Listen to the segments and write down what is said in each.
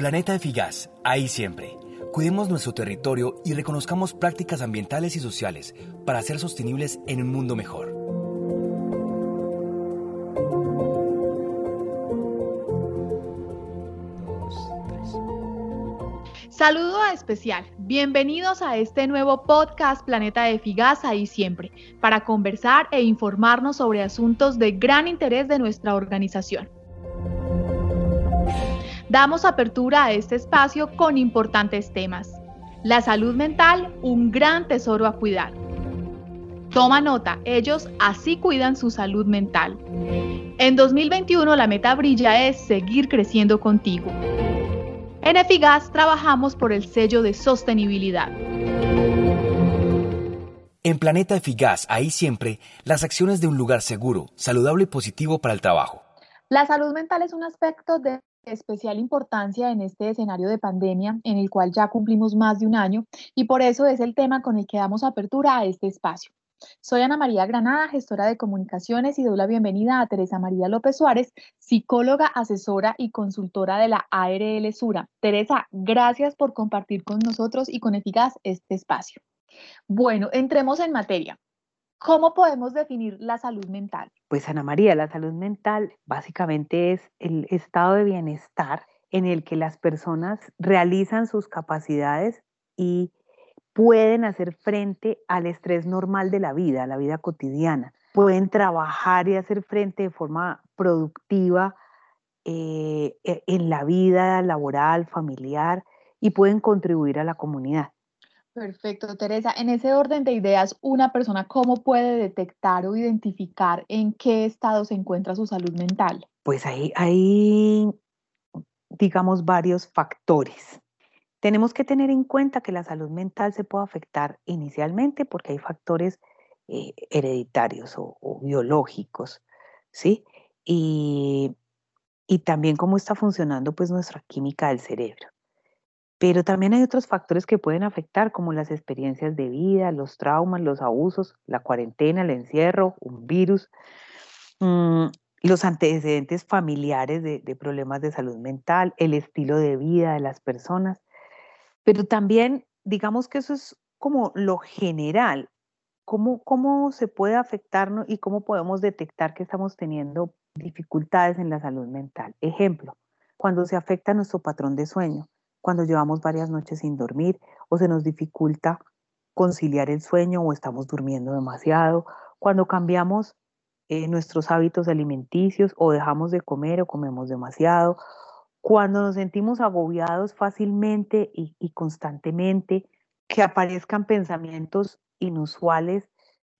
Planeta Eficaz, ahí siempre. Cuidemos nuestro territorio y reconozcamos prácticas ambientales y sociales para ser sostenibles en un mundo mejor. Saludo especial. Bienvenidos a este nuevo podcast Planeta de Figas ahí siempre, para conversar e informarnos sobre asuntos de gran interés de nuestra organización. Damos apertura a este espacio con importantes temas. La salud mental, un gran tesoro a cuidar. Toma nota, ellos así cuidan su salud mental. En 2021 la meta brilla es seguir creciendo contigo. En Efigas trabajamos por el sello de sostenibilidad. En Planeta Eficaz, ahí siempre, las acciones de un lugar seguro, saludable y positivo para el trabajo. La salud mental es un aspecto de especial importancia en este escenario de pandemia en el cual ya cumplimos más de un año y por eso es el tema con el que damos apertura a este espacio. Soy Ana María Granada, gestora de comunicaciones y doy la bienvenida a Teresa María López Suárez, psicóloga, asesora y consultora de la ARL Sura. Teresa, gracias por compartir con nosotros y con Eficaz este espacio. Bueno, entremos en materia. ¿Cómo podemos definir la salud mental? Pues Ana María, la salud mental básicamente es el estado de bienestar en el que las personas realizan sus capacidades y pueden hacer frente al estrés normal de la vida, la vida cotidiana. Pueden trabajar y hacer frente de forma productiva eh, e, en la vida laboral, familiar y pueden contribuir a la comunidad. Perfecto, Teresa. En ese orden de ideas, una persona, ¿cómo puede detectar o identificar en qué estado se encuentra su salud mental? Pues hay, hay digamos, varios factores. Tenemos que tener en cuenta que la salud mental se puede afectar inicialmente porque hay factores eh, hereditarios o, biológicos, ¿sí? Y, y también cómo está funcionando pues nuestra química del cerebro. Pero también hay otros factores que pueden afectar, como las experiencias de vida, los traumas, los abusos, la cuarentena, el encierro, un virus, mm, los antecedentes familiares de, de, problemas de salud mental, el estilo de vida de las personas. Pero también, digamos que eso es como lo general, cómo, cómo se puede afectarnos y cómo podemos detectar que estamos teniendo dificultades en la salud mental. Ejemplo, cuando se afecta nuestro patrón de sueño, cuando llevamos varias noches sin dormir o se nos dificulta conciliar el sueño o estamos durmiendo demasiado, cuando cambiamos eh, nuestros hábitos alimenticios o dejamos de comer o comemos demasiado, cuando nos sentimos agobiados fácilmente y, constantemente, que aparezcan pensamientos inusuales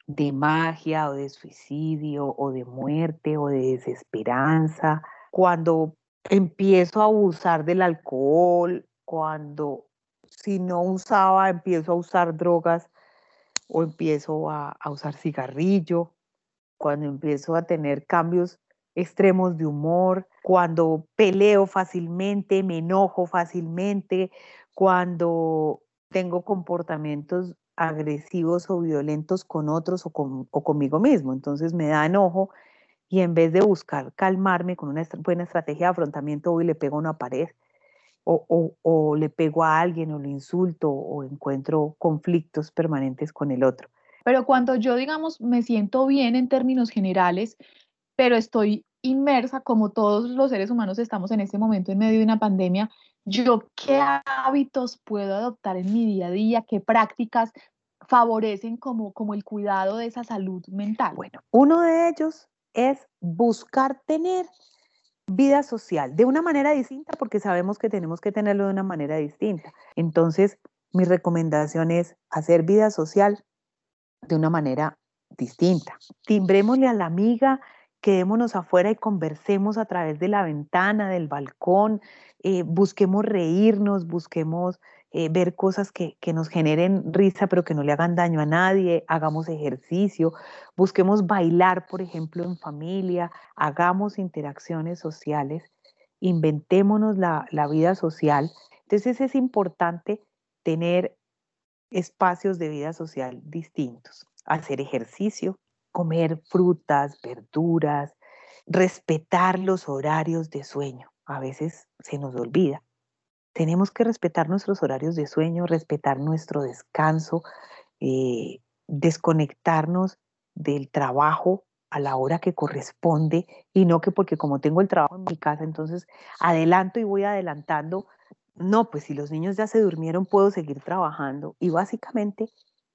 de magia o de suicidio o de muerte o de desesperanza, cuando empiezo a abusar del alcohol, cuando si no usaba empiezo a usar drogas o empiezo a, a usar cigarrillo, cuando empiezo a tener cambios extremos de humor, cuando peleo fácilmente, me enojo fácilmente, cuando tengo comportamientos agresivos o violentos con otros o, conmigo mismo. Entonces me da enojo y en vez de buscar calmarme con una buena estrategia de afrontamiento, voy y le pego a una pared o, o le pego a alguien o le insulto o encuentro conflictos permanentes con el otro. Pero cuando yo, digamos, me siento bien en términos generales, pero estoy inmersa, como todos los seres humanos estamos en este momento en medio de una pandemia, yo qué hábitos puedo adoptar en mi día a día, qué prácticas favorecen como, como el cuidado de esa salud mental. Bueno, uno de ellos es buscar tener vida social de una manera distinta porque sabemos que tenemos que tenerlo de una manera distinta. Entonces, mi recomendación es hacer vida social de una manera distinta. Timbrémosle a la amiga quedémonos afuera y conversemos a través de la ventana, del balcón, eh, busquemos reírnos, busquemos eh, ver cosas que, que, nos generen risa pero que no le hagan daño a nadie, hagamos ejercicio, busquemos bailar, por ejemplo, en familia, hagamos interacciones sociales, inventémonos la, la vida social. Entonces es importante tener espacios de vida social distintos, hacer ejercicio, comer frutas, verduras, respetar los horarios de sueño. A veces se nos olvida. Tenemos que respetar nuestros horarios de sueño, respetar nuestro descanso, eh, desconectarnos del trabajo a la hora que corresponde y no que porque como tengo el trabajo en mi casa, entonces adelanto y voy adelantando. No, pues si los niños ya se durmieron, puedo seguir trabajando. Y básicamente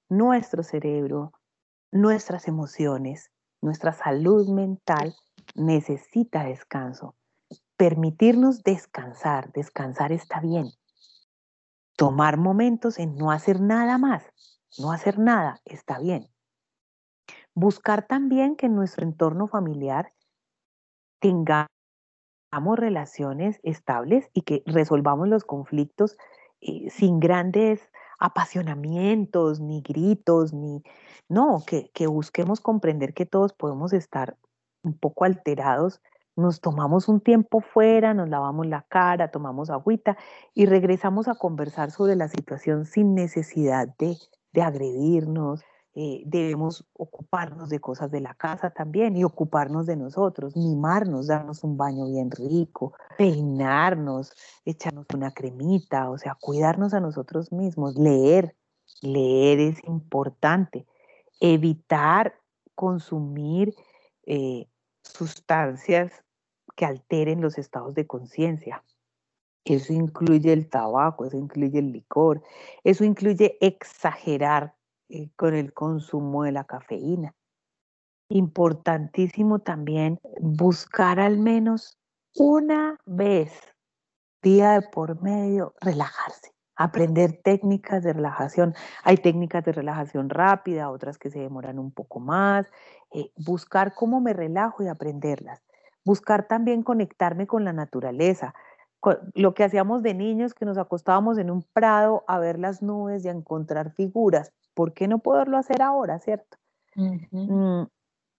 nuestro cerebro, nuestras emociones, nuestra salud mental necesita descanso. Permitirnos descansar, descansar está bien. Tomar momentos en no hacer nada más, no hacer nada está bien. Buscar también que en nuestro entorno familiar tengamos relaciones estables y que resolvamos los conflictos eh, sin grandes apasionamientos, ni gritos, ni... No, que, que busquemos comprender que todos podemos estar un poco alterados nos tomamos un tiempo fuera, nos lavamos la cara, tomamos agüita y regresamos a conversar sobre la situación sin necesidad de, de agredirnos, eh, debemos ocuparnos de cosas de la casa también y ocuparnos de nosotros, mimarnos, darnos un baño bien rico, peinarnos, echarnos una cremita, o sea, cuidarnos a nosotros mismos, leer, leer es importante, evitar consumir eh, sustancias que alteren los estados de conciencia. Eso incluye el tabaco, eso incluye el licor, eso incluye exagerar eh, con el consumo de la cafeína. Importantísimo también buscar al menos una vez, día de por medio, relajarse, aprender técnicas de relajación. Hay técnicas de relajación rápida, otras que se demoran un poco más. Eh, buscar cómo me relajo y aprenderlas. Buscar también conectarme con la naturaleza lo que hacíamos de niños, que nos acostábamos en un prado a ver las nubes y a encontrar figuras. ¿por qué no poderlo hacer ahora, cierto? Mm,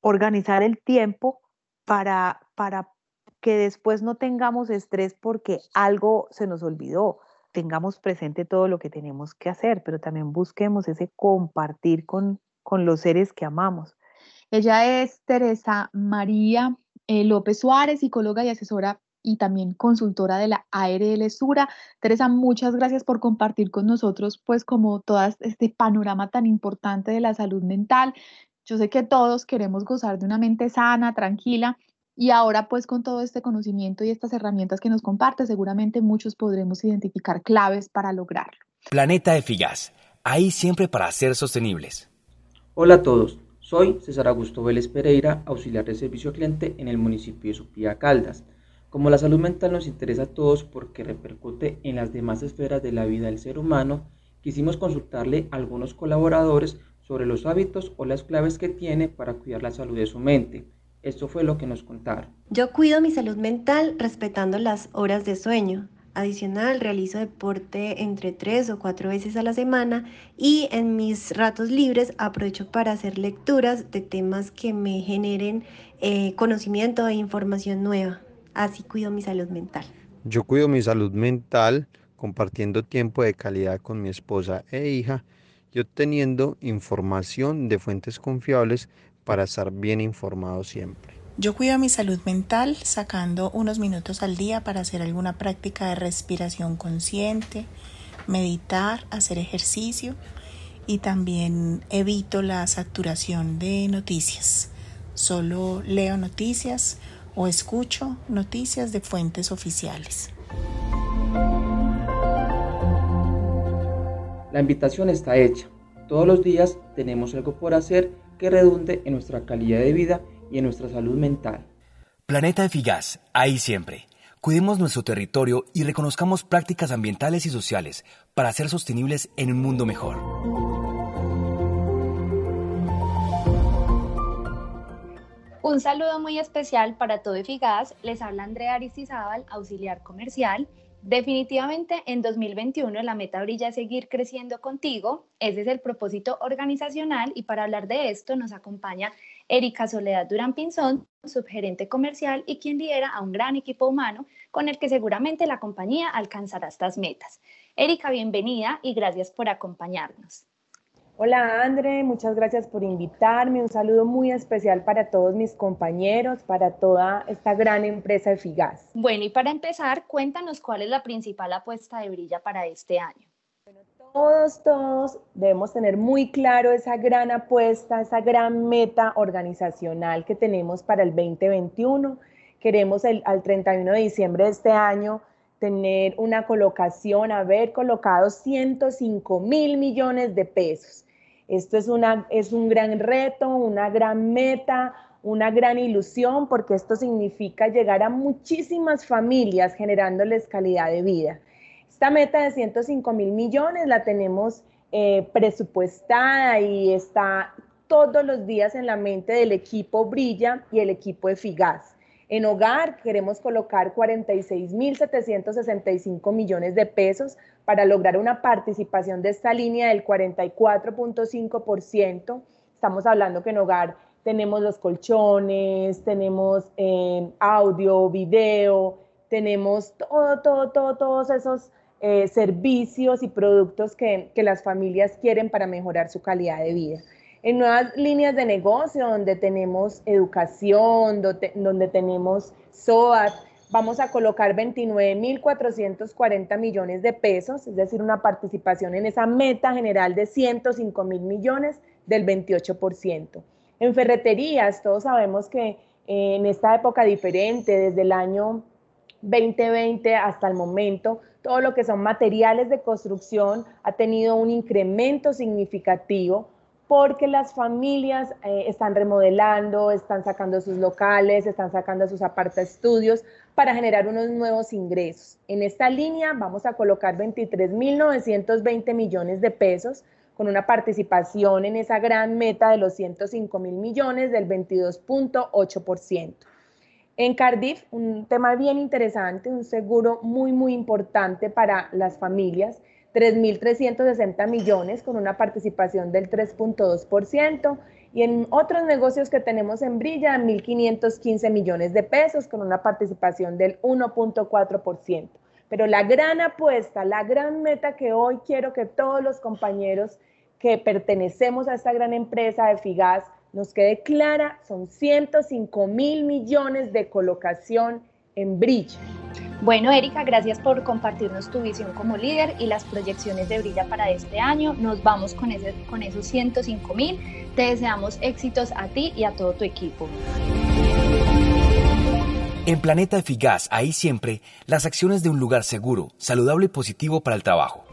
organizar el tiempo para, para que después no tengamos estrés porque algo se nos olvidó. Tengamos presente todo lo que tenemos que hacer, pero también busquemos ese compartir con, con los seres que amamos. Ella es Teresa María eh, López Suárez, psicóloga y asesora y también consultora de la ARL Sura. Teresa, muchas gracias por compartir con nosotros, pues como todo este panorama tan importante de la salud mental. Yo sé que todos queremos gozar de una mente sana, tranquila, y ahora pues con todo este conocimiento y estas herramientas que nos comparte, seguramente muchos podremos identificar claves para lograrlo. Planeta Eficaz, ahí siempre para ser sostenibles. Hola a todos, soy César Augusto Vélez Pereira, auxiliar de servicio cliente en el municipio de Supía Caldas. Como la salud mental nos interesa a todos porque repercute en las demás esferas de la vida del ser humano, quisimos consultarle a algunos colaboradores sobre los hábitos o las claves que tiene para cuidar la salud de su mente. Esto fue lo que nos contaron. Yo cuido mi salud mental respetando las horas de sueño. Adicional, realizo deporte entre tres o cuatro veces a la semana y en mis ratos libres aprovecho para hacer lecturas de temas que me generen eh, conocimiento e información nueva. Así cuido mi salud mental. Yo cuido mi salud mental compartiendo tiempo de calidad con mi esposa e hija y obteniendo información de fuentes confiables para estar bien informado siempre. Yo cuido mi salud mental sacando unos minutos al día para hacer alguna práctica de respiración consciente, meditar, hacer ejercicio y también evito la saturación de noticias. Solo leo noticias o escucho noticias de fuentes oficiales. La invitación está hecha. Todos los días tenemos algo por hacer que redunde en nuestra calidad de vida y en nuestra salud mental. Planeta Eficaz, ahí siempre. Cuidemos nuestro territorio y reconozcamos prácticas ambientales y sociales para ser sostenibles en un mundo mejor. Un saludo muy especial para todo Eficaz. Les habla Andrea Aristizábal, auxiliar comercial. Definitivamente en 2021 la meta brilla seguir creciendo contigo. Ese es el propósito organizacional y para hablar de esto nos acompaña Erika Soledad Durán Pinzón, subgerente comercial y quien lidera a un gran equipo humano con el que seguramente la compañía alcanzará estas metas. Erika, bienvenida y gracias por acompañarnos. Hola André, muchas gracias por invitarme. Un saludo muy especial para todos mis compañeros, para toda esta gran empresa de Figas. Bueno, y para empezar, cuéntanos cuál es la principal apuesta de Brilla para este año. Todos, todos debemos tener muy claro esa gran apuesta, esa gran meta organizacional que tenemos para el 2021. Queremos el, al 31 de diciembre de este año tener una colocación, haber colocado 105 mil millones de pesos. Esto es, una, es un gran reto, una gran meta, una gran ilusión, porque esto significa llegar a muchísimas familias generándoles calidad de vida. Esta meta de 105 mil millones la tenemos eh, presupuestada y está todos los días en la mente del equipo Brilla y el equipo de. En hogar queremos colocar 46.765 millones de pesos para lograr una participación de esta línea del 44.5%. Estamos hablando que en hogar tenemos los colchones, tenemos eh, audio, video, tenemos todo, todo, todo, todos esos eh, servicios y productos que, que las familias quieren para mejorar su calidad de vida en nuevas líneas de negocio donde tenemos educación, donde, tenemos SOAT, vamos a colocar 29.440 millones de pesos, es decir, una participación en esa meta general de 105 mil millones del 28%. En ferreterías, todos sabemos que eh, en esta época diferente, desde el año 2020 hasta el momento, todo lo que son materiales de construcción ha tenido un incremento significativo porque las familias eh, están remodelando, están sacando sus locales, están sacando sus aparta estudios para generar unos nuevos ingresos. En esta línea vamos a colocar 23.920 millones de pesos con una participación en esa gran meta de los 105 mil millones del 22.8%. En Cardiff, un tema bien interesante, un seguro muy, muy importante para las familias 3.360 millones con una participación del 3.2% y en otros negocios que tenemos en Brilla 1.515 millones de pesos con una participación del 1.4%. Pero la gran apuesta, la gran meta que hoy quiero que todos los compañeros que pertenecemos a esta gran empresa de Figas nos quede clara, son 105 mil millones de colocación en Brilla. Bueno, Erika, gracias por compartirnos tu visión como líder y las proyecciones de Brilla para este año. Nos vamos con, ese, con esos 105 mil. Te deseamos éxitos a ti y a todo tu equipo. En Planeta Eficaz, ahí siempre, las acciones de un lugar seguro, saludable y positivo para el trabajo.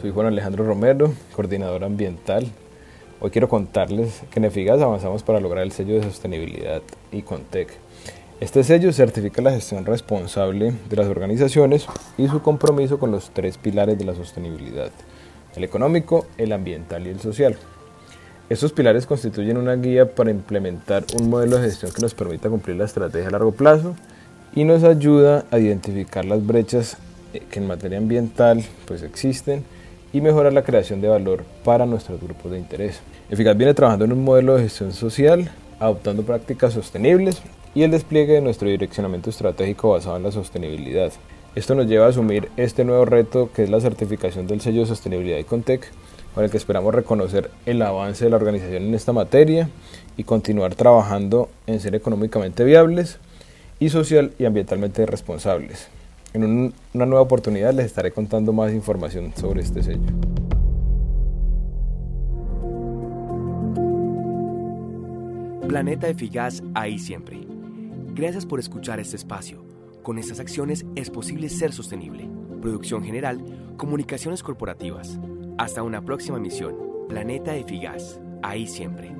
Soy Juan Alejandro Romero, coordinador ambiental. Hoy quiero contarles que en Eficaz avanzamos para lograr el sello de sostenibilidad y Contec este sello certifica la gestión responsable de las organizaciones y su compromiso con los tres pilares de la sostenibilidad, el económico, el ambiental y el social. Estos pilares constituyen una guía para implementar un modelo de gestión que nos permita cumplir la estrategia a largo plazo y nos ayuda a identificar las brechas que en materia ambiental pues existen y mejorar la creación de valor para nuestros grupos de interés. Eficaz viene trabajando en un modelo de gestión social, adoptando prácticas sostenibles y el despliegue de nuestro direccionamiento estratégico basado en la sostenibilidad. Esto nos lleva a asumir este nuevo reto que es la certificación del sello de sostenibilidad de Contec, con el que esperamos reconocer el avance de la organización en esta materia y continuar trabajando en ser económicamente viables y social y ambientalmente responsables. En una nueva oportunidad les estaré contando más información sobre este sello. Planeta Eficaz ahí siempre. Gracias por escuchar este espacio. Con estas acciones es posible ser sostenible. Producción general, comunicaciones corporativas. Hasta una próxima misión. Planeta Eficaz. Ahí siempre.